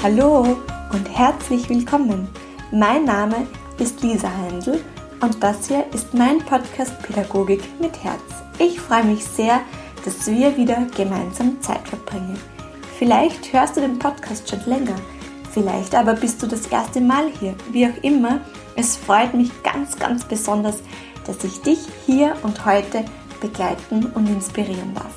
Hallo und herzlich willkommen. Mein Name ist Lisa Heindl und das hier ist mein Podcast Pädagogik mit Herz. Ich freue mich sehr, dass wir wieder gemeinsam Zeit verbringen. Vielleicht hörst du den Podcast schon länger, vielleicht aber bist du das erste Mal hier. Wie auch immer, es freut mich ganz, ganz besonders, dass ich dich hier und heute begleiten und inspirieren darf.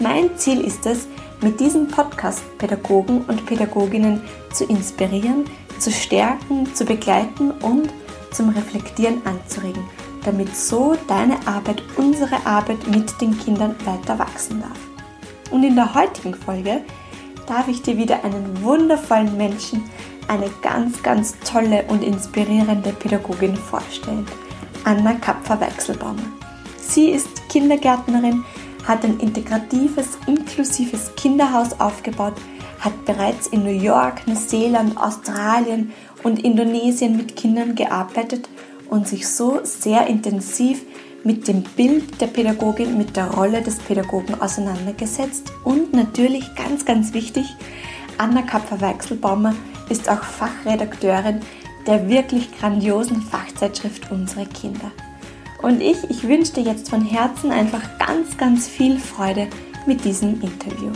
Mein Ziel ist es, mit diesem Podcast Pädagogen und Pädagoginnen zu inspirieren, zu stärken, zu begleiten und zum Reflektieren anzuregen, damit so deine Arbeit, unsere Arbeit mit den Kindern weiter wachsen darf. Und in der heutigen Folge darf ich dir wieder einen wundervollen Menschen, eine ganz, ganz tolle und inspirierende Pädagogin vorstellen, Anna Kapfer-Wechselbaumer. Sie ist Kindergärtnerin, hat ein integratives, inklusives Kinderhaus aufgebaut, hat bereits in New York, Neuseeland, Australien und Indonesien mit Kindern gearbeitet und sich so sehr intensiv mit dem Bild der Pädagogin, mit der Rolle des Pädagogen auseinandergesetzt und natürlich ganz, ganz wichtig, Anna Kapfer-Weichselbaumer ist auch Fachredakteurin der wirklich grandiosen Fachzeitschrift Unsere Kinder. Und ich, ich wünsche dir jetzt von Herzen einfach ganz, ganz viel Freude mit diesem Interview.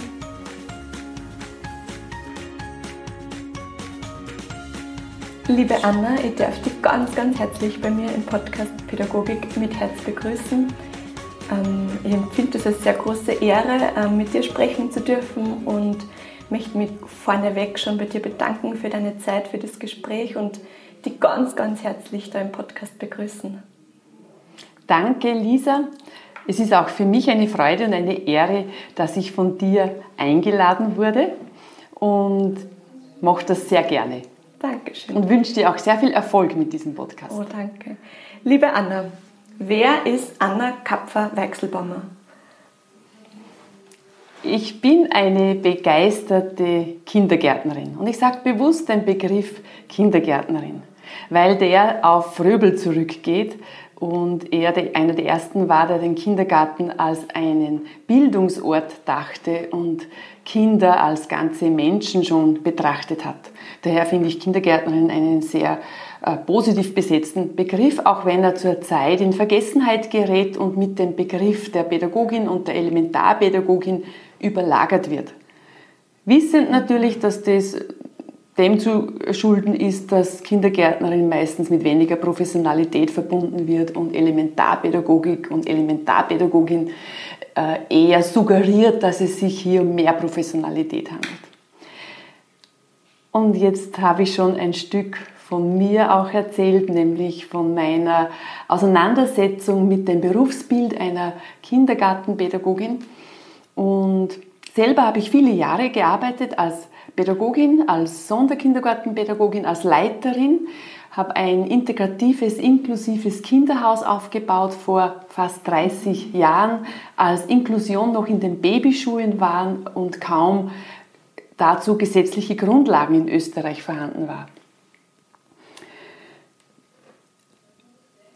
Liebe Anna, ich darf dich ganz, ganz herzlich bei mir im Podcast Pädagogik mit Herz begrüßen. Ähm, ich empfinde es als sehr große Ehre, ähm, mit dir sprechen zu dürfen und möchte mich vorneweg schon bei dir bedanken für deine Zeit, für das Gespräch und dich ganz, ganz herzlich da im Podcast begrüßen. Danke, Lisa. Es ist auch für mich eine Freude und eine Ehre, dass ich von dir eingeladen wurde und mache das sehr gerne. Dankeschön. Und wünsche dir auch sehr viel Erfolg mit diesem Podcast. Oh, danke. Liebe Anna, wer ist Anna Kapfer-Weichselbaumer? Ich bin eine begeisterte Kindergärtnerin und ich sage bewusst den Begriff Kindergärtnerin, weil der auf Fröbel zurückgeht und er einer der ersten war, der den Kindergarten als einen Bildungsort dachte und Kinder als ganze Menschen schon betrachtet hat. Daher finde ich Kindergärtnerin einen sehr äh, positiv besetzten Begriff, auch wenn er zurzeit in Vergessenheit gerät und mit dem Begriff der Pädagogin und der Elementarpädagogin überlagert wird. Wissend natürlich, dass das dem zu schulden ist, dass Kindergärtnerin meistens mit weniger Professionalität verbunden wird und Elementarpädagogik und Elementarpädagogin äh, eher suggeriert, dass es sich hier um mehr Professionalität handelt. Und jetzt habe ich schon ein Stück von mir auch erzählt, nämlich von meiner Auseinandersetzung mit dem Berufsbild einer Kindergartenpädagogin. Und selber habe ich viele Jahre gearbeitet als Pädagogin, als Sonderkindergartenpädagogin, als Leiterin, habe ein integratives, inklusives Kinderhaus aufgebaut vor fast 30 Jahren, als Inklusion noch in den Babyschulen waren und kaum dazu gesetzliche Grundlagen in Österreich vorhanden war.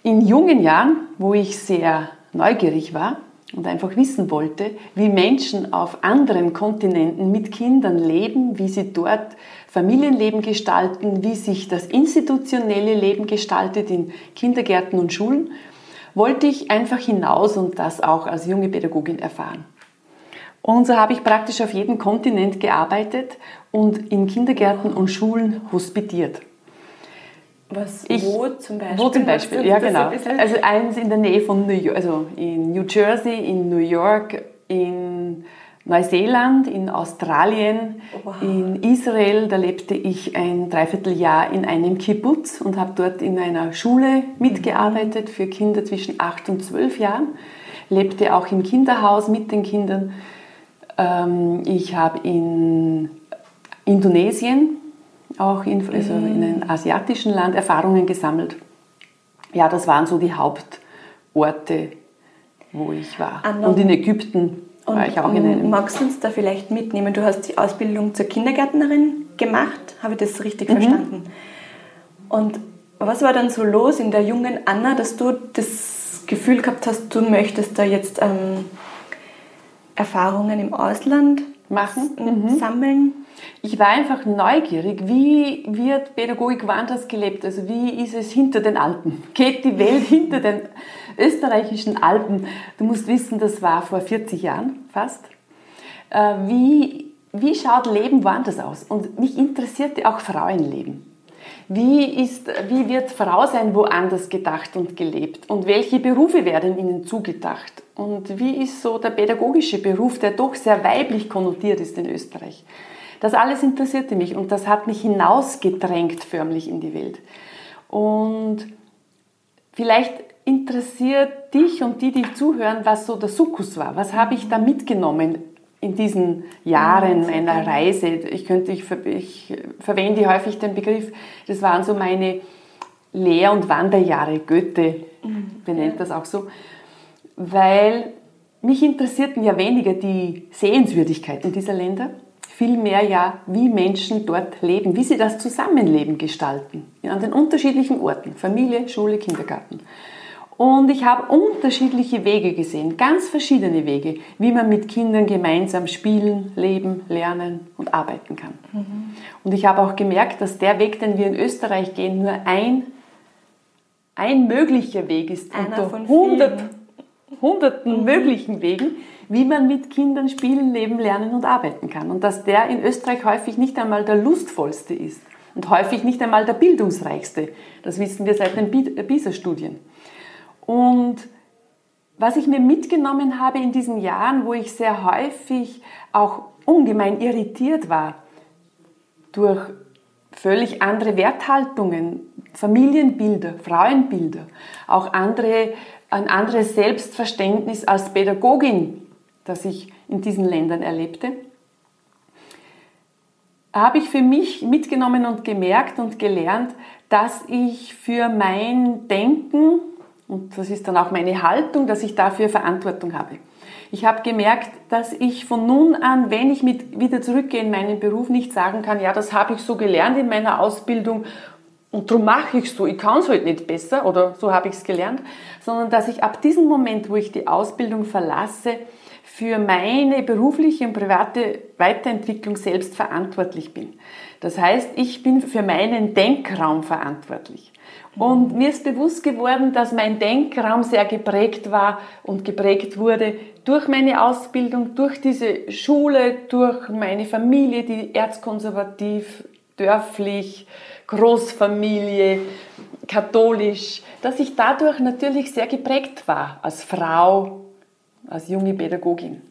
In jungen Jahren, wo ich sehr neugierig war, und einfach wissen wollte, wie Menschen auf anderen Kontinenten mit Kindern leben, wie sie dort Familienleben gestalten, wie sich das institutionelle Leben gestaltet in Kindergärten und Schulen, wollte ich einfach hinaus und das auch als junge Pädagogin erfahren. Und so habe ich praktisch auf jedem Kontinent gearbeitet und in Kindergärten und Schulen hospitiert. Was, ich, wo zum Beispiel? Wo zum Beispiel, ja genau. Ein also eins in der Nähe von New York, also in New Jersey, in New York, in Neuseeland, in Australien, wow. in Israel. Da lebte ich ein Dreivierteljahr in einem Kibbutz und habe dort in einer Schule mitgearbeitet für Kinder zwischen 8 und 12 Jahren. Lebte auch im Kinderhaus mit den Kindern. Ähm, ich habe in Indonesien auch in, also in einem asiatischen Land Erfahrungen gesammelt. Ja, das waren so die Hauptorte, wo ich war. Anna, und in Ägypten und, war ich auch in einem. Magst du uns da vielleicht mitnehmen? Du hast die Ausbildung zur Kindergärtnerin gemacht, habe ich das richtig mhm. verstanden? Und was war dann so los in der jungen Anna, dass du das Gefühl gehabt hast, du möchtest da jetzt ähm, Erfahrungen im Ausland machen, mhm. sammeln. Ich war einfach neugierig, wie wird Pädagogik woanders gelebt? Also wie ist es hinter den Alpen? Geht die Welt hinter den österreichischen Alpen? Du musst wissen, das war vor 40 Jahren fast. Äh, wie, wie schaut Leben woanders aus? Und mich interessierte auch Frauenleben. Wie, ist, wie wird Frau sein woanders gedacht und gelebt? Und welche Berufe werden ihnen zugedacht? Und wie ist so der pädagogische Beruf, der doch sehr weiblich konnotiert ist in Österreich? Das alles interessierte mich und das hat mich hinausgedrängt förmlich in die Welt. Und vielleicht interessiert dich und die, die zuhören, was so der Sukkus war. Was habe ich da mitgenommen in diesen Jahren meiner Reise? Ich, könnte, ich, ich verwende häufig den Begriff, das waren so meine Lehr- und Wanderjahre. Goethe mhm. benennt das auch so weil mich interessierten ja weniger die Sehenswürdigkeiten dieser Länder, vielmehr ja, wie Menschen dort leben, wie sie das Zusammenleben gestalten, an den unterschiedlichen Orten, Familie, Schule, Kindergarten. Und ich habe unterschiedliche Wege gesehen, ganz verschiedene Wege, wie man mit Kindern gemeinsam spielen, leben, lernen und arbeiten kann. Mhm. Und ich habe auch gemerkt, dass der Weg, den wir in Österreich gehen, nur ein, ein möglicher Weg ist Einer unter 100 hunderten mhm. möglichen Wegen, wie man mit Kindern spielen, leben, lernen und arbeiten kann. Und dass der in Österreich häufig nicht einmal der lustvollste ist und häufig nicht einmal der bildungsreichste. Das wissen wir seit den PISA-Studien. Und was ich mir mitgenommen habe in diesen Jahren, wo ich sehr häufig auch ungemein irritiert war durch völlig andere Werthaltungen, Familienbilder, Frauenbilder, auch andere ein anderes Selbstverständnis als Pädagogin, das ich in diesen Ländern erlebte, habe ich für mich mitgenommen und gemerkt und gelernt, dass ich für mein Denken, und das ist dann auch meine Haltung, dass ich dafür Verantwortung habe. Ich habe gemerkt, dass ich von nun an, wenn ich mit, wieder zurückgehe in meinen Beruf, nicht sagen kann, ja, das habe ich so gelernt in meiner Ausbildung und darum mache ich es so, ich kann es halt nicht besser oder so habe ich es gelernt, sondern dass ich ab diesem Moment, wo ich die Ausbildung verlasse, für meine berufliche und private Weiterentwicklung selbst verantwortlich bin. Das heißt, ich bin für meinen Denkraum verantwortlich. Und mir ist bewusst geworden, dass mein Denkraum sehr geprägt war und geprägt wurde durch meine Ausbildung, durch diese Schule, durch meine Familie, die erzkonservativ, dörflich, Großfamilie, katholisch, dass ich dadurch natürlich sehr geprägt war als Frau, als junge Pädagogin.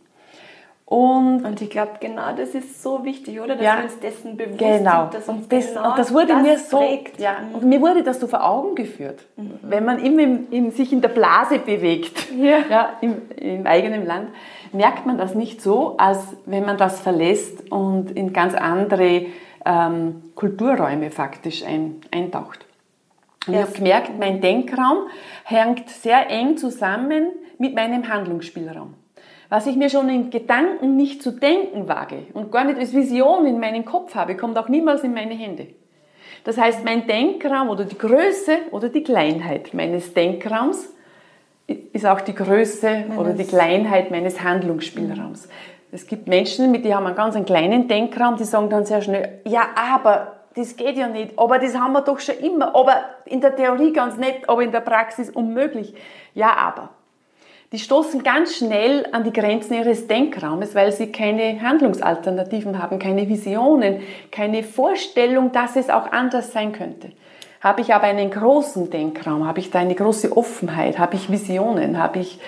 Und, und ich glaube, genau das ist so wichtig, oder? Dass ja, wir uns dessen bewusst genau. sind. Dass und, das, genau und das wurde das mir so, trägt. ja, mhm. und mir wurde das so vor Augen geführt. Mhm. Wenn man immer in, in, sich in der Blase bewegt, ja. ja im, im, eigenen Land, merkt man das nicht so, als wenn man das verlässt und in ganz andere ähm, Kulturräume faktisch ein, eintaucht. Und yes. ich habe gemerkt, mein Denkraum hängt sehr eng zusammen mit meinem Handlungsspielraum. Was ich mir schon in Gedanken nicht zu denken wage und gar nicht als Vision in meinem Kopf habe, kommt auch niemals in meine Hände. Das heißt, mein Denkraum oder die Größe oder die Kleinheit meines Denkraums ist auch die Größe meines oder die Kleinheit meines Handlungsspielraums. Es gibt Menschen, mit die haben einen ganz kleinen Denkraum, die sagen dann sehr schnell, ja, aber das geht ja nicht, aber das haben wir doch schon immer, aber in der Theorie ganz nett, aber in der Praxis unmöglich. Ja, aber. Die stoßen ganz schnell an die Grenzen ihres Denkraumes, weil sie keine Handlungsalternativen haben, keine Visionen, keine Vorstellung, dass es auch anders sein könnte. Habe ich aber einen großen Denkraum, habe ich da eine große Offenheit, habe ich Visionen, habe ich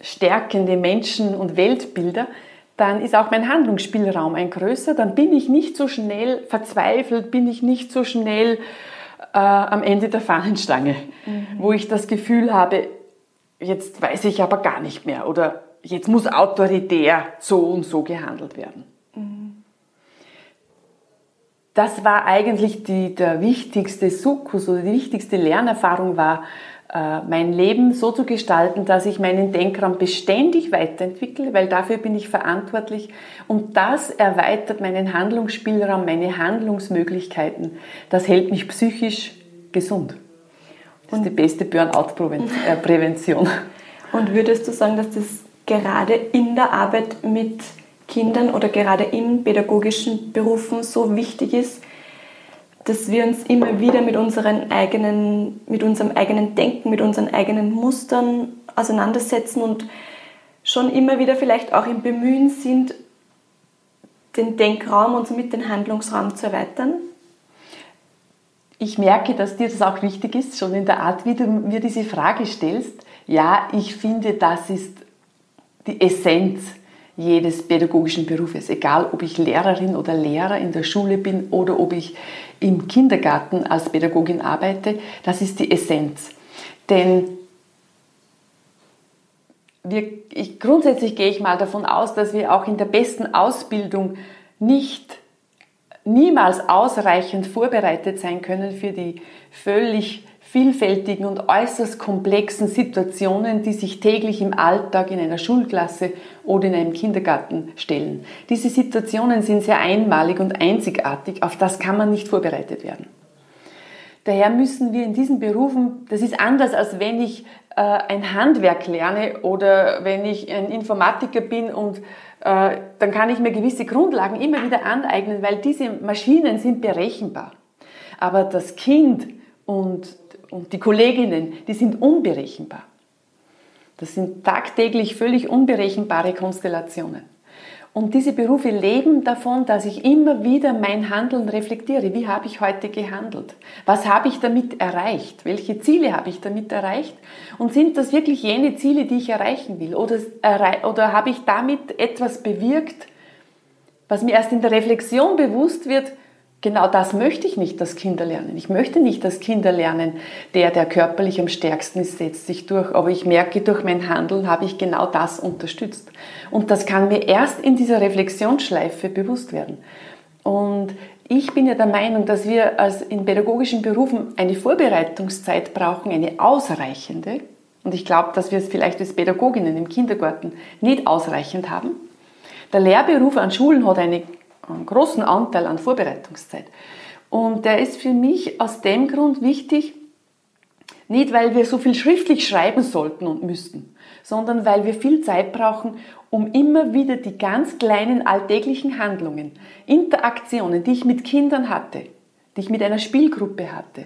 stärkende Menschen- und Weltbilder, dann ist auch mein Handlungsspielraum ein größer, dann bin ich nicht so schnell verzweifelt, bin ich nicht so schnell äh, am Ende der Fahnenstange, mhm. wo ich das Gefühl habe, jetzt weiß ich aber gar nicht mehr oder jetzt muss autoritär so und so gehandelt werden. Das war eigentlich die, der wichtigste Sukkus oder die wichtigste Lernerfahrung war, äh, mein Leben so zu gestalten, dass ich meinen Denkraum beständig weiterentwickle, weil dafür bin ich verantwortlich und das erweitert meinen Handlungsspielraum, meine Handlungsmöglichkeiten. Das hält mich psychisch gesund. Das ist die beste Burnout-Prävention. Und würdest du sagen, dass das gerade in der Arbeit mit Kindern oder gerade in pädagogischen Berufen so wichtig ist, dass wir uns immer wieder mit, unseren eigenen, mit unserem eigenen Denken, mit unseren eigenen Mustern auseinandersetzen und schon immer wieder vielleicht auch im Bemühen sind, den Denkraum und somit den Handlungsraum zu erweitern? Ich merke, dass dir das auch wichtig ist, schon in der Art, wie du mir diese Frage stellst. Ja, ich finde, das ist die Essenz jedes pädagogischen Berufes, egal ob ich Lehrerin oder Lehrer in der Schule bin oder ob ich im Kindergarten als Pädagogin arbeite, das ist die Essenz. Denn wir, ich, grundsätzlich gehe ich mal davon aus, dass wir auch in der besten Ausbildung nicht niemals ausreichend vorbereitet sein können für die völlig vielfältigen und äußerst komplexen Situationen, die sich täglich im Alltag in einer Schulklasse oder in einem Kindergarten stellen. Diese Situationen sind sehr einmalig und einzigartig, auf das kann man nicht vorbereitet werden. Daher müssen wir in diesen Berufen, das ist anders als wenn ich äh, ein Handwerk lerne oder wenn ich ein Informatiker bin und äh, dann kann ich mir gewisse Grundlagen immer wieder aneignen, weil diese Maschinen sind berechenbar. Aber das Kind und und die Kolleginnen, die sind unberechenbar. Das sind tagtäglich völlig unberechenbare Konstellationen. Und diese Berufe leben davon, dass ich immer wieder mein Handeln reflektiere. Wie habe ich heute gehandelt? Was habe ich damit erreicht? Welche Ziele habe ich damit erreicht? Und sind das wirklich jene Ziele, die ich erreichen will? Oder, oder habe ich damit etwas bewirkt, was mir erst in der Reflexion bewusst wird, Genau das möchte ich nicht, dass Kinder lernen. Ich möchte nicht, dass Kinder lernen, der, der körperlich am stärksten ist, setzt sich durch. Aber ich merke, durch mein Handeln habe ich genau das unterstützt. Und das kann mir erst in dieser Reflexionsschleife bewusst werden. Und ich bin ja der Meinung, dass wir als in pädagogischen Berufen eine Vorbereitungszeit brauchen, eine ausreichende. Und ich glaube, dass wir es vielleicht als Pädagoginnen im Kindergarten nicht ausreichend haben. Der Lehrberuf an Schulen hat eine einen großen Anteil an Vorbereitungszeit. Und der ist für mich aus dem Grund wichtig, nicht weil wir so viel schriftlich schreiben sollten und müssten, sondern weil wir viel Zeit brauchen, um immer wieder die ganz kleinen alltäglichen Handlungen, Interaktionen, die ich mit Kindern hatte, die ich mit einer Spielgruppe hatte,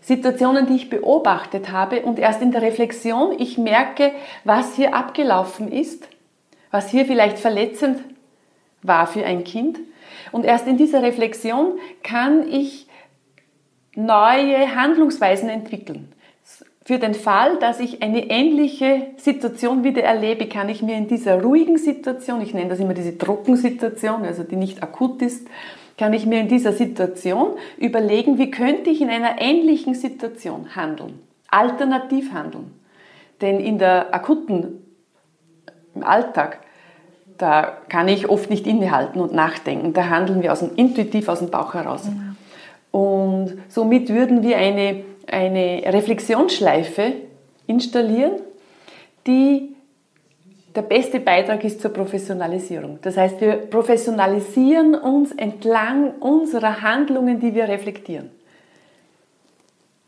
Situationen, die ich beobachtet habe und erst in der Reflexion ich merke, was hier abgelaufen ist, was hier vielleicht verletzend war für ein Kind. Und erst in dieser Reflexion kann ich neue Handlungsweisen entwickeln. Für den Fall, dass ich eine ähnliche Situation wieder erlebe, kann ich mir in dieser ruhigen Situation, ich nenne das immer diese Trockensituation, also die nicht akut ist, kann ich mir in dieser Situation überlegen, wie könnte ich in einer ähnlichen Situation handeln, alternativ handeln. Denn in der akuten, im Alltag, da kann ich oft nicht innehalten und nachdenken. Da handeln wir aus dem, intuitiv aus dem Bauch heraus. Mhm. Und somit würden wir eine, eine Reflexionsschleife installieren, die der beste Beitrag ist zur Professionalisierung. Das heißt, wir professionalisieren uns entlang unserer Handlungen, die wir reflektieren.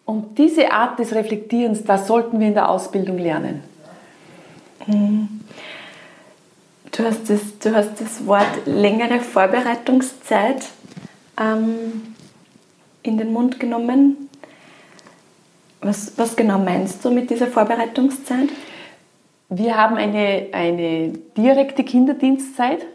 Und diese Art des Reflektierens, das sollten wir in der Ausbildung lernen. Mhm. Du hast das, du hast das Wort längere Vorbereitungszeit ähm, in den Mund genommen. Was, was genau meinst du mit dieser Vorbereitungszeit? Wir haben eine, eine direkte Kinderdienstzeit,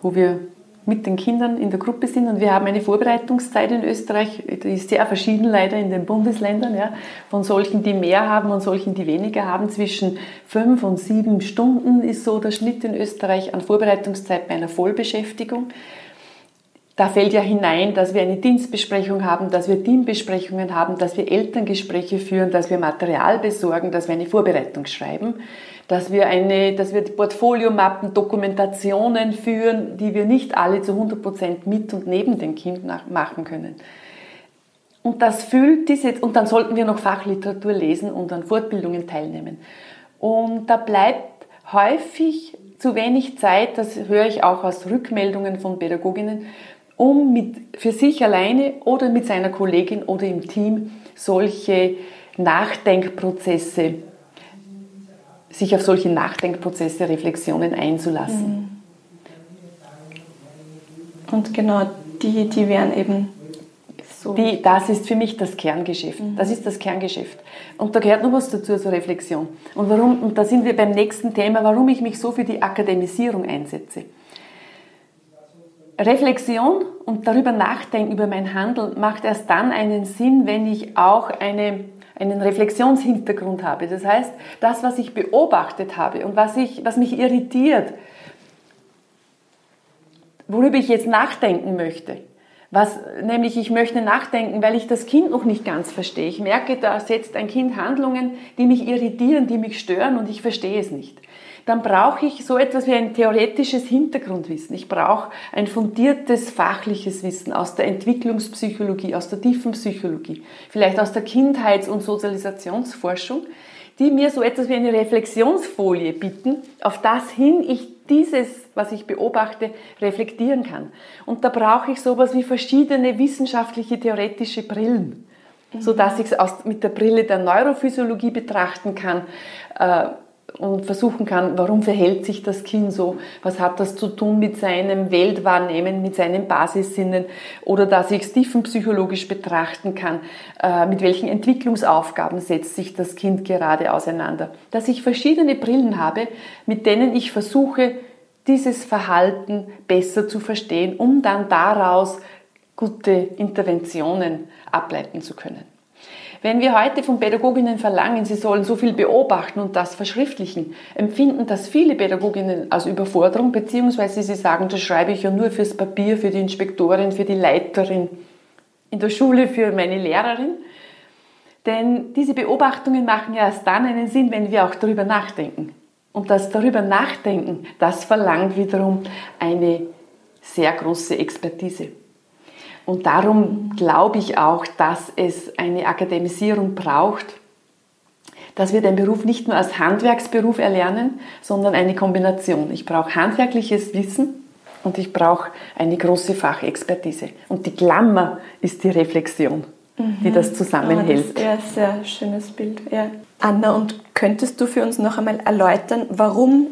wo wir mit den Kindern in der Gruppe sind und wir haben eine Vorbereitungszeit in Österreich, die ist sehr verschieden leider in den Bundesländern, ja, von solchen, die mehr haben und solchen, die weniger haben. Zwischen fünf und sieben Stunden ist so der Schnitt in Österreich an Vorbereitungszeit bei einer Vollbeschäftigung. Da fällt ja hinein, dass wir eine Dienstbesprechung haben, dass wir Teambesprechungen haben, dass wir Elterngespräche führen, dass wir Material besorgen, dass wir eine Vorbereitung schreiben dass wir, eine, dass wir Portfoliomappen, Dokumentationen führen, die wir nicht alle zu 100% mit und neben dem Kind machen können. Und das füllt diese, und dann sollten wir noch Fachliteratur lesen und an Fortbildungen teilnehmen. Und da bleibt häufig zu wenig Zeit, das höre ich auch aus Rückmeldungen von Pädagoginnen, um mit, für sich alleine oder mit seiner Kollegin oder im Team solche Nachdenkprozesse sich auf solche Nachdenkprozesse, Reflexionen einzulassen. Mhm. Und genau die, die wären eben so. Die, das ist für mich das Kerngeschäft. Mhm. Das ist das Kerngeschäft. Und da gehört noch was dazu, so Reflexion. Und, warum, und da sind wir beim nächsten Thema, warum ich mich so für die Akademisierung einsetze. Reflexion und darüber nachdenken über mein Handeln macht erst dann einen Sinn, wenn ich auch eine, einen Reflexionshintergrund habe. Das heißt, das, was ich beobachtet habe und was, ich, was mich irritiert, worüber ich jetzt nachdenken möchte, was, nämlich ich möchte nachdenken, weil ich das Kind noch nicht ganz verstehe. Ich merke, da setzt ein Kind Handlungen, die mich irritieren, die mich stören und ich verstehe es nicht. Dann brauche ich so etwas wie ein theoretisches Hintergrundwissen. Ich brauche ein fundiertes fachliches Wissen aus der Entwicklungspsychologie, aus der tiefen Psychologie, vielleicht aus der Kindheits- und Sozialisationsforschung, die mir so etwas wie eine Reflexionsfolie bieten, auf das hin ich dieses, was ich beobachte, reflektieren kann. Und da brauche ich sowas wie verschiedene wissenschaftliche, theoretische Brillen, mhm. sodass ich es mit der Brille der Neurophysiologie betrachten kann, äh, und versuchen kann, warum verhält sich das Kind so, was hat das zu tun mit seinem Weltwahrnehmen, mit seinen Basissinnen oder dass ich es tiefenpsychologisch betrachten kann, äh, mit welchen Entwicklungsaufgaben setzt sich das Kind gerade auseinander. Dass ich verschiedene Brillen habe, mit denen ich versuche, dieses Verhalten besser zu verstehen, um dann daraus gute Interventionen ableiten zu können. Wenn wir heute von Pädagoginnen verlangen, sie sollen so viel beobachten und das verschriftlichen, empfinden das viele Pädagoginnen als Überforderung, beziehungsweise sie sagen, das schreibe ich ja nur fürs Papier, für die Inspektorin, für die Leiterin in der Schule, für meine Lehrerin. Denn diese Beobachtungen machen ja erst dann einen Sinn, wenn wir auch darüber nachdenken. Und das darüber nachdenken, das verlangt wiederum eine sehr große Expertise. Und darum glaube ich auch, dass es eine Akademisierung braucht, dass wir den Beruf nicht nur als Handwerksberuf erlernen, sondern eine Kombination. Ich brauche handwerkliches Wissen und ich brauche eine große Fachexpertise. Und die Klammer ist die Reflexion, mhm. die das zusammenhält. Oh, das ist ein sehr schönes Bild. Ja. Anna, und könntest du für uns noch einmal erläutern, warum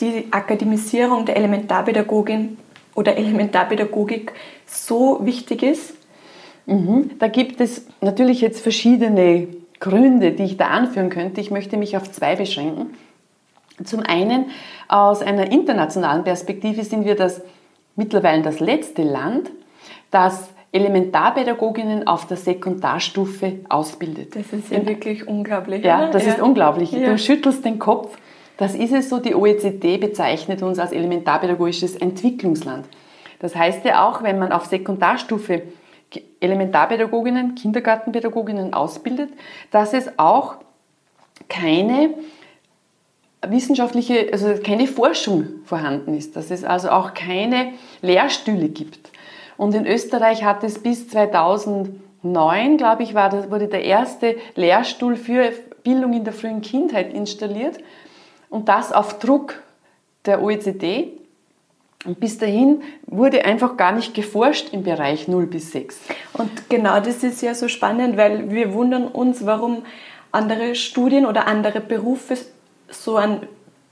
die Akademisierung der Elementarpädagogin oder Elementarpädagogik so wichtig ist? Mhm. Da gibt es natürlich jetzt verschiedene Gründe, die ich da anführen könnte. Ich möchte mich auf zwei beschränken. Zum einen, aus einer internationalen Perspektive sind wir das mittlerweile das letzte Land, das Elementarpädagoginnen auf der Sekundarstufe ausbildet. Das ist ja wirklich unglaublich. Ja, das ja. ist unglaublich. Ja. Du schüttelst den Kopf. Das ist es so, die OECD bezeichnet uns als elementarpädagogisches Entwicklungsland. Das heißt ja auch, wenn man auf Sekundarstufe Elementarpädagoginnen, Kindergartenpädagoginnen ausbildet, dass es auch keine wissenschaftliche, also keine Forschung vorhanden ist, dass es also auch keine Lehrstühle gibt. Und in Österreich hat es bis 2009, glaube ich, war, wurde der erste Lehrstuhl für Bildung in der frühen Kindheit installiert und das auf Druck der OECD. Und bis dahin wurde einfach gar nicht geforscht im Bereich 0 bis 6. Und genau das ist ja so spannend, weil wir wundern uns, warum andere Studien oder andere Berufe so einen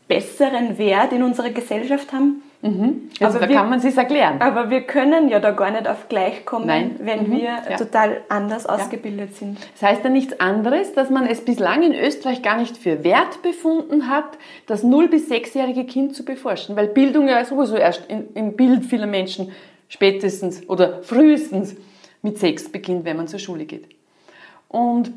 besseren Wert in unserer Gesellschaft haben Mhm. Also aber da wir, kann man sich erklären. Aber wir können ja da gar nicht auf gleich kommen, Nein. wenn mhm. wir ja. total anders ausgebildet ja. sind. Das heißt ja nichts anderes, dass man es bislang in Österreich gar nicht für wert befunden hat, das 0- bis 6-jährige Kind zu beforschen, weil Bildung ja sowieso erst in, im Bild vieler Menschen spätestens oder frühestens mit 6 beginnt, wenn man zur Schule geht. Und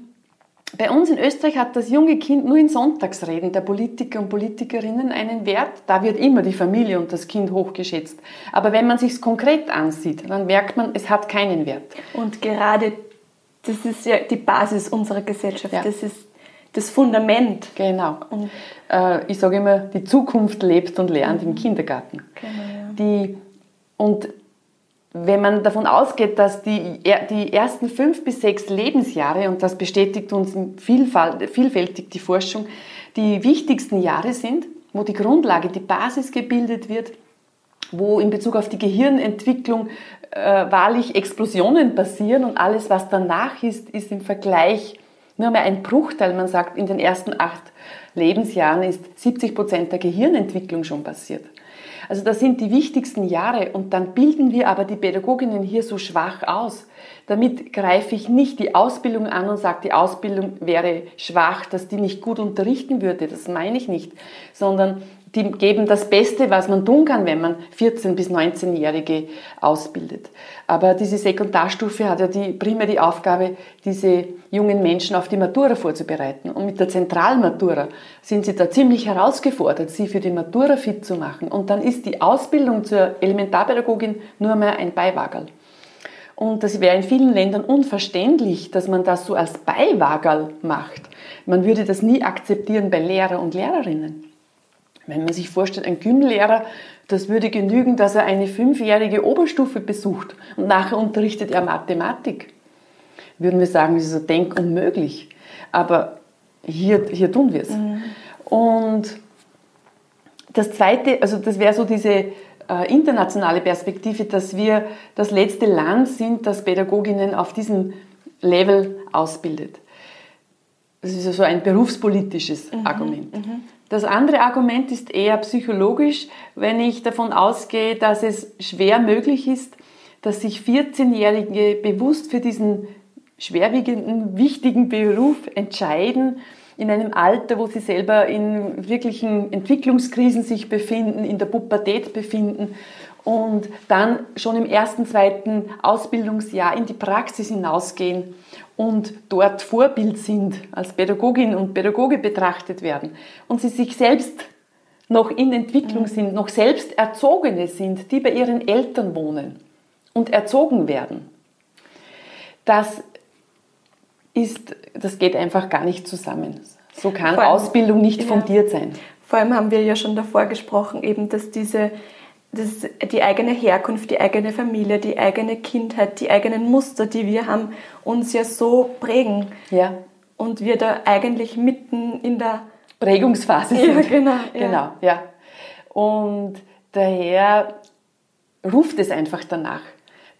bei uns in Österreich hat das junge Kind nur in Sonntagsreden der Politiker und Politikerinnen einen Wert. Da wird immer die Familie und das Kind hochgeschätzt. Aber wenn man sich es konkret ansieht, dann merkt man, es hat keinen Wert. Und gerade das ist ja die Basis unserer Gesellschaft. Ja. Das ist das Fundament. Genau. Und äh, ich sage immer, die Zukunft lebt und lernt mhm. im Kindergarten. Genau, ja. die, und wenn man davon ausgeht, dass die, die ersten fünf bis sechs Lebensjahre, und das bestätigt uns vielfältig die Forschung, die wichtigsten Jahre sind, wo die Grundlage, die Basis gebildet wird, wo in Bezug auf die Gehirnentwicklung äh, wahrlich Explosionen passieren und alles, was danach ist, ist im Vergleich Nur mal ein Bruchteil, man sagt, in den ersten acht Lebensjahren ist 70 Prozent der Gehirnentwicklung schon passiert. Also das sind die wichtigsten Jahre und dann bilden wir aber die Pädagoginnen hier so schwach aus. Damit greife ich nicht die Ausbildung an und sage, die Ausbildung wäre schwach, dass die nicht gut unterrichten würde. Das meine ich nicht, sondern die geben das Beste, was man tun kann, wenn man 14- bis 19-Jährige ausbildet. Aber diese Sekundarstufe hat ja die, primär die Aufgabe, diese jungen Menschen auf die Matura vorzubereiten. Und mit der Zentralmatura sind sie da ziemlich herausgefordert, sie für die Matura fit zu machen. Und dann ist die Ausbildung zur Elementarpädagogin nur mehr ein Beiwagerl. Und das wäre in vielen Ländern unverständlich, dass man das so als Beiwagerl macht. Man würde das nie akzeptieren bei Lehrer und Lehrerinnen. Wenn man sich vorstellt, ein Gymlehrer, das würde genügen, dass er eine fünfjährige Oberstufe besucht und nachher unterrichtet er Mathematik. Würden wir sagen, das ist so denkunmöglich. Aber hier, hier tun wir es. Mhm. Und das Zweite, also das wäre so diese äh, internationale Perspektive, dass wir das letzte Land sind, das Pädagoginnen auf diesem Level ausbildet. Das ist so also ein berufspolitisches mhm. Argument. Mhm. Das andere Argument ist eher psychologisch, wenn ich davon ausgehe, dass es schwer möglich ist, dass sich 14-Jährige bewusst für diesen schwerwiegenden, wichtigen Beruf entscheiden, in einem Alter, wo sie selber in wirklichen Entwicklungskrisen sich befinden, in der Pubertät befinden und dann schon im ersten, zweiten Ausbildungsjahr in die Praxis hinausgehen und dort Vorbild sind, als Pädagogin und Pädagoge betrachtet werden und sie sich selbst noch in Entwicklung mhm. sind, noch selbst Erzogene sind, die bei ihren Eltern wohnen und erzogen werden. Das ist, das geht einfach gar nicht zusammen. So kann allem, Ausbildung nicht ja, fundiert sein. Vor allem haben wir ja schon davor gesprochen, eben, dass diese das die eigene Herkunft, die eigene Familie, die eigene Kindheit, die eigenen Muster, die wir haben, uns ja so prägen. Ja. Und wir da eigentlich mitten in der Prägungsphase sind. Ja, genau. Ja. Genau, ja. Und daher ruft es einfach danach,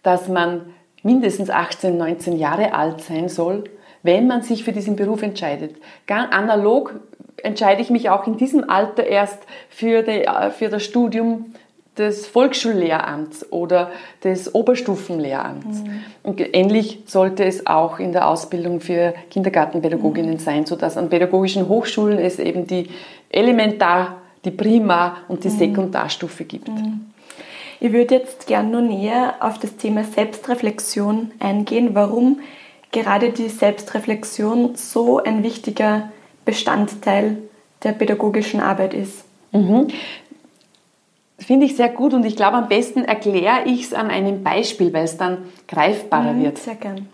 dass man mindestens 18, 19 Jahre alt sein soll, wenn man sich für diesen Beruf entscheidet. Ganz analog entscheide ich mich auch in diesem Alter erst für, die, äh, für das Studium des Volksschullehramts oder des Oberstufenlehramts. Mhm. Und ähnlich sollte es auch in der Ausbildung für Kindergartenpädagoginnen mhm. sein, sodass an pädagogischen Hochschulen es eben die Elementar-, die Prima- und die mhm. Sekundarstufe gibt. Mhm. Ich würde jetzt gerne nur näher auf das Thema Selbstreflexion eingehen, warum gerade die Selbstreflexion so ein wichtiger Bestandteil der pädagogischen Arbeit ist. Mhm. Finde ich sehr gut und ich glaube, am besten erkläre ich es an einem Beispiel, weil es dann greifbarer mhm, wird. Sehr gern.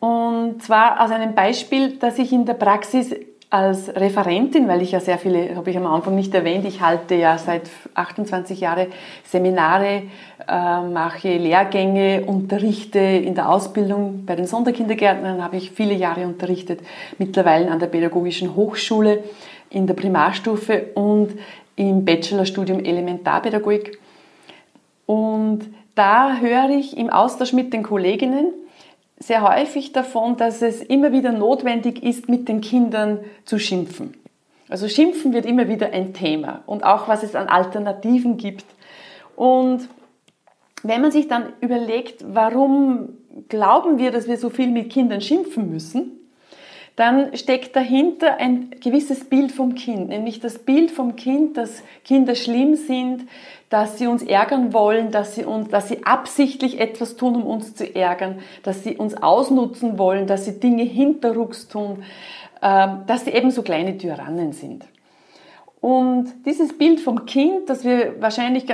Und zwar aus einem Beispiel, das ich in der Praxis als Referentin, weil ich ja sehr viele, habe ich am Anfang nicht erwähnt, ich halte ja seit 28 Jahren Seminare, äh, mache Lehrgänge, unterrichte in der Ausbildung bei den Sonderkindergärtnern, habe ich viele Jahre unterrichtet, mittlerweile an der Pädagogischen Hochschule in der Primarstufe und im Bachelorstudium Elementarpädagogik. Und da höre ich im Austausch mit den Kolleginnen sehr häufig davon, dass es immer wieder notwendig ist, mit den Kindern zu schimpfen. Also Schimpfen wird immer wieder ein Thema und auch was es an Alternativen gibt. Und wenn man sich dann überlegt, warum glauben wir, dass wir so viel mit Kindern schimpfen müssen, dann steckt dahinter ein gewisses Bild vom Kind, nämlich das Bild vom Kind, dass Kinder schlimm sind, dass sie uns ärgern wollen, dass sie, uns, dass sie absichtlich etwas tun, um uns zu ärgern, dass sie uns ausnutzen wollen, dass sie Dinge hinterrucks tun, ähm, dass sie eben so kleine Tyrannen sind. Und dieses Bild vom Kind, das wir wahrscheinlich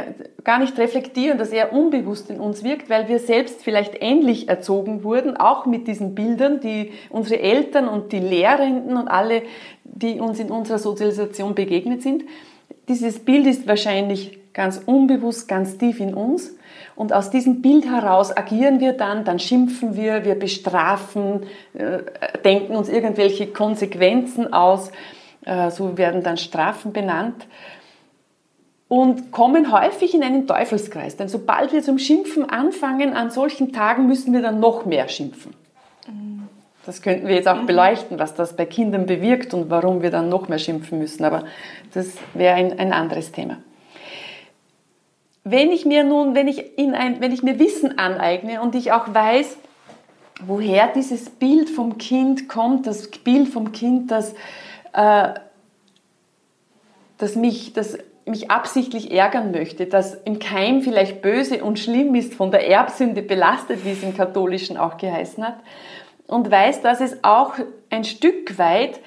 gar nicht reflektieren, das eher unbewusst in uns wirkt, weil wir selbst vielleicht ähnlich erzogen wurden, auch mit diesen Bildern, die unsere Eltern und die Lehrenden und alle, die uns in unserer Sozialisation begegnet sind. Dieses Bild ist wahrscheinlich ganz unbewusst, ganz tief in uns. Und aus diesem Bild heraus agieren wir dann, dann schimpfen wir, wir bestrafen, äh, denken uns irgendwelche Konsequenzen aus so werden dann Strafen benannt und kommen häufig in einen Teufelskreis. Denn sobald wir zum Schimpfen anfangen, an solchen Tagen müssen wir dann noch mehr schimpfen. Das könnten wir jetzt auch mhm. beleuchten, was das bei Kindern bewirkt und warum wir dann noch mehr schimpfen müssen. Aber das wäre ein, ein anderes Thema. Wenn ich mir nun, wenn ich, in ein, wenn ich mir Wissen aneigne und ich auch weiß, woher dieses Bild vom Kind kommt, das Bild vom Kind, das, äh, das, mich, das mich absichtlich ärgern möchte, das im Keim vielleicht böse und schlimm ist, von der Erbsünde belastet, wie es im Katholischen auch geheißen hat, und weiß, dass es auch ein Stück weit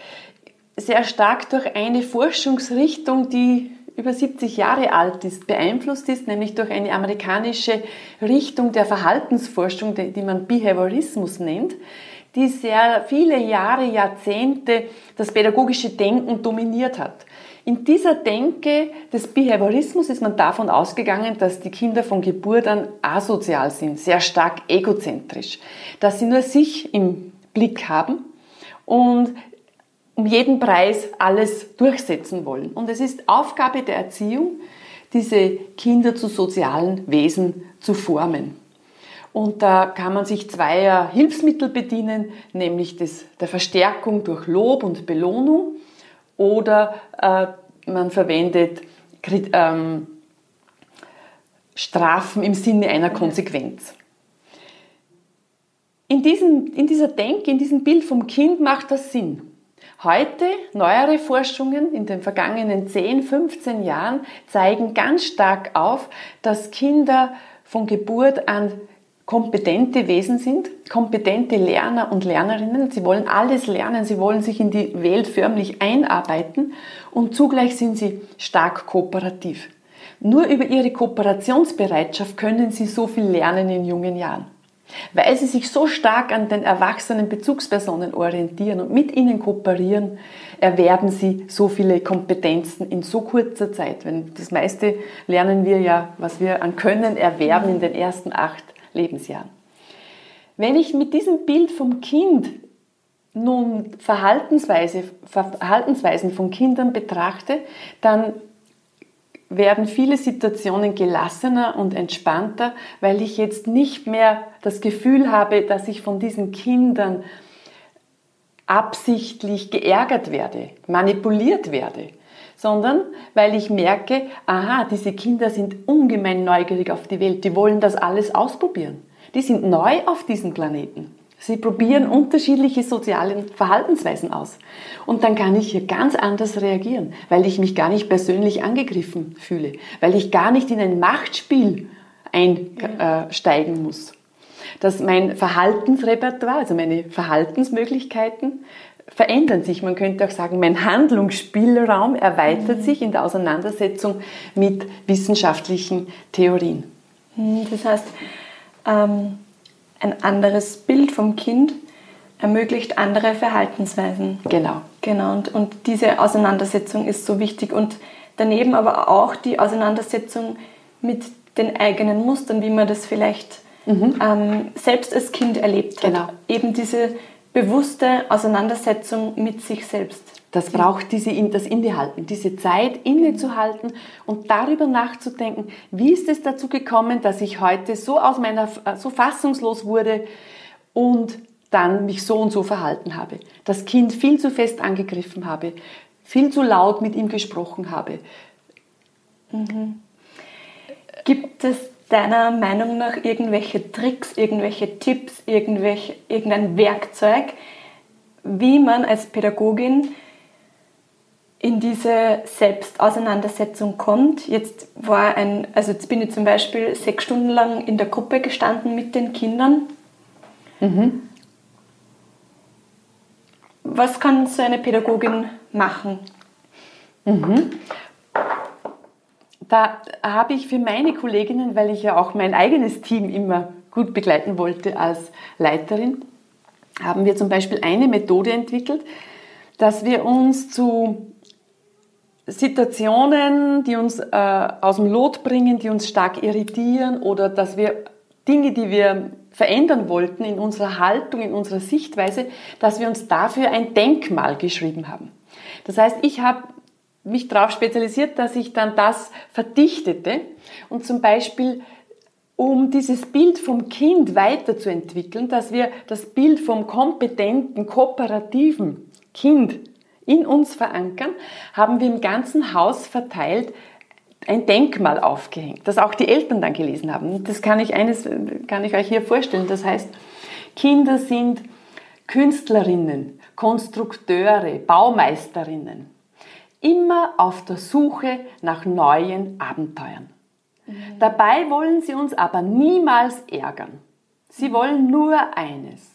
sehr stark durch eine Forschungsrichtung, die über 70 Jahre alt ist, beeinflusst ist, nämlich durch eine amerikanische Richtung der Verhaltensforschung, die man Behaviorismus nennt, die sehr viele Jahre, Jahrzehnte das pädagogische Denken dominiert hat. In dieser Denke des Behaviorismus ist man davon ausgegangen, dass die Kinder von Geburt an asozial sind, sehr stark egozentrisch, dass sie nur sich im Blick haben und um jeden Preis alles durchsetzen wollen. Und es ist Aufgabe der Erziehung, diese Kinder zu sozialen Wesen zu formen. Und da kann man sich zweier Hilfsmittel bedienen, nämlich des, der Verstärkung durch Lob und Belohnung oder äh, man verwendet ähm, Strafen im Sinne einer Konsequenz. In, diesem, in dieser Denke, in diesem Bild vom Kind macht das Sinn. Heute, neuere Forschungen in den vergangenen 10, 15 Jahren zeigen ganz stark auf, dass Kinder von Geburt an kompetente Wesen sind, kompetente Lerner und Lernerinnen. Sie wollen alles lernen, sie wollen sich in die Welt förmlich einarbeiten und zugleich sind sie stark kooperativ. Nur über ihre Kooperationsbereitschaft können sie so viel lernen in jungen Jahren. Weil sie sich so stark an den erwachsenen Bezugspersonen orientieren und mit ihnen kooperieren, erwerben sie so viele Kompetenzen in so kurzer Zeit. Wenn das meiste lernen wir ja, was wir an Können erwerben in den ersten acht Lebensjahren. Wenn ich mit diesem Bild vom Kind nun Verhaltensweise, Verhaltensweisen von Kindern betrachte, dann werden viele Situationen gelassener und entspannter, weil ich jetzt nicht mehr das Gefühl habe, dass ich von diesen Kindern absichtlich geärgert werde, manipuliert werde, sondern weil ich merke, aha, diese Kinder sind ungemein neugierig auf die Welt, die wollen das alles ausprobieren. Die sind neu auf diesem Planeten. Sie probieren unterschiedliche soziale Verhaltensweisen aus. Und dann kann ich hier ganz anders reagieren, weil ich mich gar nicht persönlich angegriffen fühle, weil ich gar nicht in ein Machtspiel einsteigen muss. Dass mein Verhaltensrepertoire, also meine Verhaltensmöglichkeiten verändern sich. Man könnte auch sagen, mein Handlungsspielraum erweitert mhm. sich in der Auseinandersetzung mit wissenschaftlichen Theorien. Mhm, das heißt, ähm, ein anderes Bild vom Kind ermöglicht andere Verhaltensweisen. Genau. Genau, und, und diese Auseinandersetzung ist so wichtig. Und daneben aber auch die Auseinandersetzung mit den eigenen Mustern, wie man das vielleicht mhm. ähm, selbst als Kind erlebt hat. Genau. Eben diese bewusste Auseinandersetzung mit sich selbst. Das braucht diese, das Innehalten, diese Zeit innezuhalten und darüber nachzudenken, wie ist es dazu gekommen, dass ich heute so aus meiner, so fassungslos wurde und dann mich so und so verhalten habe. Das Kind viel zu fest angegriffen habe, viel zu laut mit ihm gesprochen habe. Mhm. Gibt es deiner Meinung nach irgendwelche Tricks, irgendwelche Tipps, irgendwelche, irgendein Werkzeug, wie man als Pädagogin in diese Selbstauseinandersetzung kommt. Jetzt war ein, also jetzt bin ich zum Beispiel sechs Stunden lang in der Gruppe gestanden mit den Kindern. Mhm. Was kann so eine Pädagogin machen? Mhm da habe ich für meine Kolleginnen, weil ich ja auch mein eigenes Team immer gut begleiten wollte als Leiterin, haben wir zum Beispiel eine Methode entwickelt, dass wir uns zu Situationen, die uns äh, aus dem Lot bringen, die uns stark irritieren oder dass wir Dinge, die wir verändern wollten in unserer Haltung, in unserer Sichtweise, dass wir uns dafür ein Denkmal geschrieben haben. Das heißt, ich habe mich darauf spezialisiert, dass ich dann das verdichtete und zum Beispiel um dieses Bild vom Kind weiterzuentwickeln, dass wir das Bild vom kompetenten, kooperativen Kind in uns verankern, haben wir im ganzen Haus verteilt ein Denkmal aufgehängt, das auch die Eltern dann gelesen haben. Das kann ich eines kann ich euch hier vorstellen. Das heißt, Kinder sind Künstlerinnen, Konstrukteure, Baumeisterinnen, immer auf der Suche nach neuen Abenteuern. Mhm. Dabei wollen sie uns aber niemals ärgern. Sie wollen nur eines.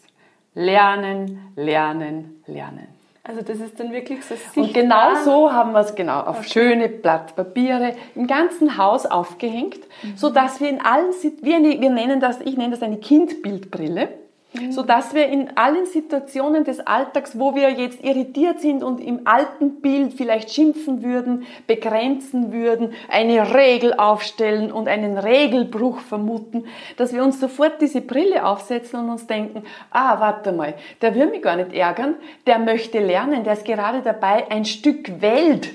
Lernen, lernen, lernen. Also das ist dann wirklich so sichtbar. Und genau so haben wir es genau auf okay. schöne Blatt Papiere im ganzen Haus aufgehängt, mhm. so dass wir in allen wir, wir nennen das ich nenne das eine Kindbildbrille Mhm. So dass wir in allen Situationen des Alltags, wo wir jetzt irritiert sind und im alten Bild vielleicht schimpfen würden, begrenzen würden, eine Regel aufstellen und einen Regelbruch vermuten, dass wir uns sofort diese Brille aufsetzen und uns denken, ah, warte mal, der will mich gar nicht ärgern, der möchte lernen, der ist gerade dabei, ein Stück Welt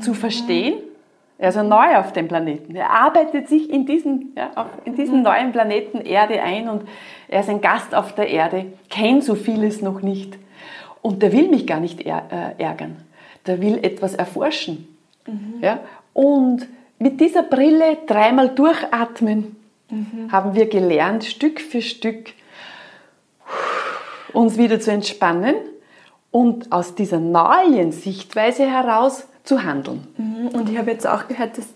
zu mhm. verstehen er ist neu auf dem Planeten. Er arbeitet sich in diesen, ja, in diesen neuen Planeten Erde ein und er ist ein Gast auf der Erde, kennt so vieles noch nicht. Und der will mich gar nicht äh, ärgern. Der will etwas erforschen. Mhm. Ja? Und mit dieser Brille dreimal durchatmen, mhm. haben wir gelernt, Stück für Stück uns wieder zu entspannen und aus dieser neuen Sichtweise heraus zu handeln. Mhm. Und ich habe jetzt auch gehört, dass,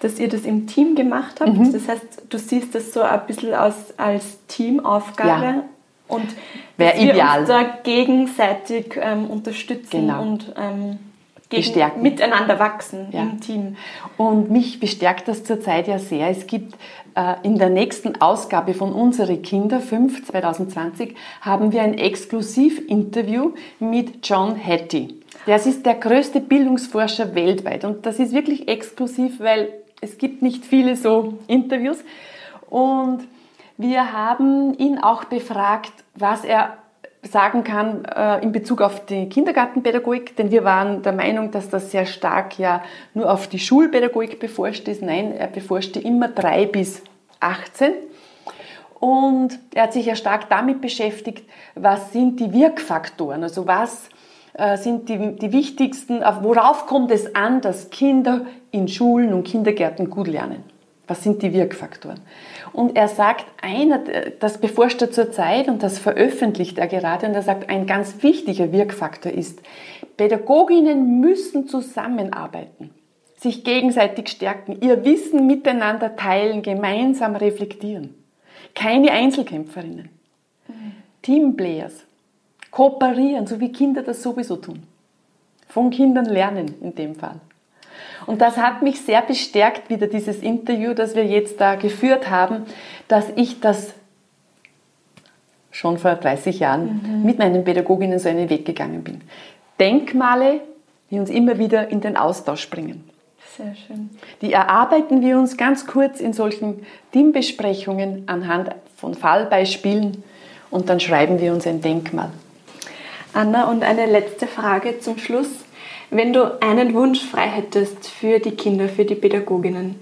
dass ihr das im Team gemacht habt. Mhm. Das heißt, du siehst das so ein bisschen aus, als Teamaufgabe. Ja. Und Wäre ideal. uns da gegenseitig ähm, unterstützen genau. und ähm, bestärken. miteinander wachsen ja. im Team. Und mich bestärkt das zurzeit ja sehr. Es gibt äh, in der nächsten Ausgabe von Unsere Kinder 5 2020 haben wir ein Exklusivinterview mit John Hattie. Das ist der größte Bildungsforscher weltweit und das ist wirklich exklusiv, weil es gibt nicht viele so Interviews. Und wir haben ihn auch befragt, was er sagen kann äh, in Bezug auf die Kindergartenpädagogik, denn wir waren der Meinung, dass das sehr stark ja nur auf die Schulpädagogik beforscht ist. Nein, er beforschte immer drei bis 18. Und er hat sich ja stark damit beschäftigt, was sind die Wirkfaktoren, also was sind die, die wichtigsten, worauf kommt es an, dass Kinder in Schulen und Kindergärten gut lernen? Was sind die Wirkfaktoren? Und er sagt, einer, das beforscht er zurzeit und das veröffentlicht er gerade, und er sagt, ein ganz wichtiger Wirkfaktor ist, Pädagoginnen müssen zusammenarbeiten, sich gegenseitig stärken, ihr Wissen miteinander teilen, gemeinsam reflektieren. Keine Einzelkämpferinnen. Mhm. Teamplayers kooperieren, so wie Kinder das sowieso tun. Von Kindern lernen in dem Fall. Und das hat mich sehr bestärkt, wieder dieses Interview, das wir jetzt da geführt haben, dass ich das schon vor 30 Jahren mhm. mit meinen Pädagoginnen so einen Weg gegangen bin. Denkmale, die uns immer wieder in den Austausch bringen. Sehr schön. Die erarbeiten wir uns ganz kurz in solchen Teambesprechungen anhand von Fallbeispielen und dann schreiben wir uns ein Denkmal. Anna, und eine letzte Frage zum Schluss. Wenn du einen Wunsch frei hättest für die Kinder, für die Pädagoginnen,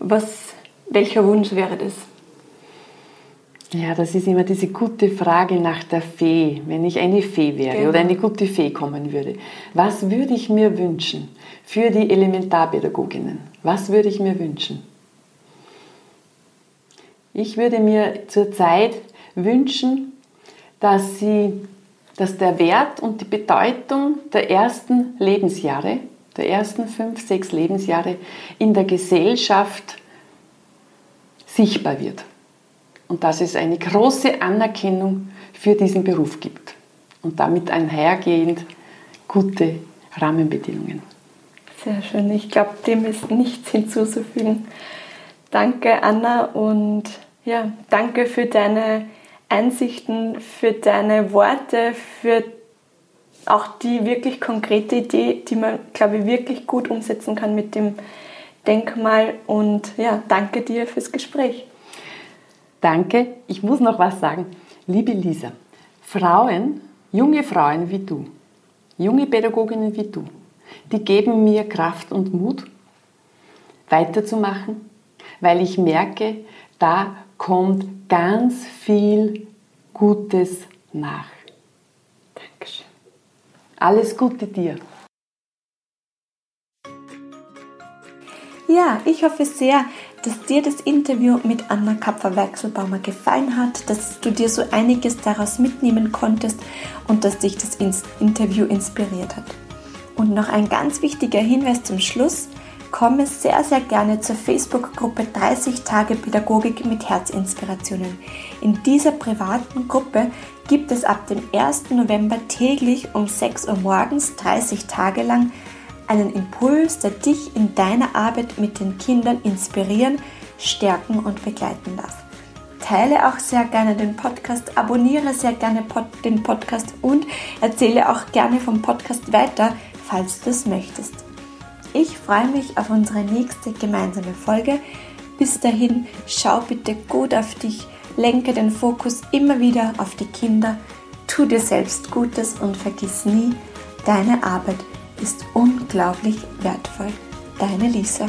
was, welcher Wunsch wäre das? Ja, das ist immer diese gute Frage nach der Fee. Wenn ich eine Fee wäre genau. oder eine gute Fee kommen würde, was würde ich mir wünschen für die Elementarpädagoginnen? Was würde ich mir wünschen? Ich würde mir zurzeit wünschen, dass sie dass der Wert und die Bedeutung der ersten Lebensjahre, der ersten fünf, sechs Lebensjahre in der Gesellschaft sichtbar wird. Und dass es eine große Anerkennung für diesen Beruf gibt. Und damit einhergehend gute Rahmenbedingungen. Sehr schön. Ich glaube, dem ist nichts hinzuzufügen. Danke, Anna, und ja, danke für deine Einsichten, für deine Worte, für auch die wirklich konkrete Idee, die man, glaube ich, wirklich gut umsetzen kann mit dem Denkmal. Und ja, danke dir fürs Gespräch. Danke. Ich muss noch was sagen. Liebe Lisa, Frauen, junge Frauen wie du, junge Pädagoginnen wie du, die geben mir Kraft und Mut, weiterzumachen, weil ich merke, da kommt ganz viel Gutes nach. Dankeschön. Alles Gute dir. Ja, ich hoffe sehr, dass dir das Interview mit Anna Kapfer-Wechselbaumer gefallen hat, dass du dir so einiges daraus mitnehmen konntest und dass dich das Interview inspiriert hat. Und noch ein ganz wichtiger Hinweis zum Schluss. Komme sehr, sehr gerne zur Facebook-Gruppe 30 Tage Pädagogik mit Herzinspirationen. In dieser privaten Gruppe gibt es ab dem 1. November täglich um 6 Uhr morgens 30 Tage lang einen Impuls, der dich in deiner Arbeit mit den Kindern inspirieren, stärken und begleiten darf. Teile auch sehr gerne den Podcast, abonniere sehr gerne den Podcast und erzähle auch gerne vom Podcast weiter, falls du es möchtest. Ich freue mich auf unsere nächste gemeinsame Folge. Bis dahin, schau bitte gut auf dich, lenke den Fokus immer wieder auf die Kinder, tu dir selbst Gutes und vergiss nie, deine Arbeit ist unglaublich wertvoll. Deine Lisa.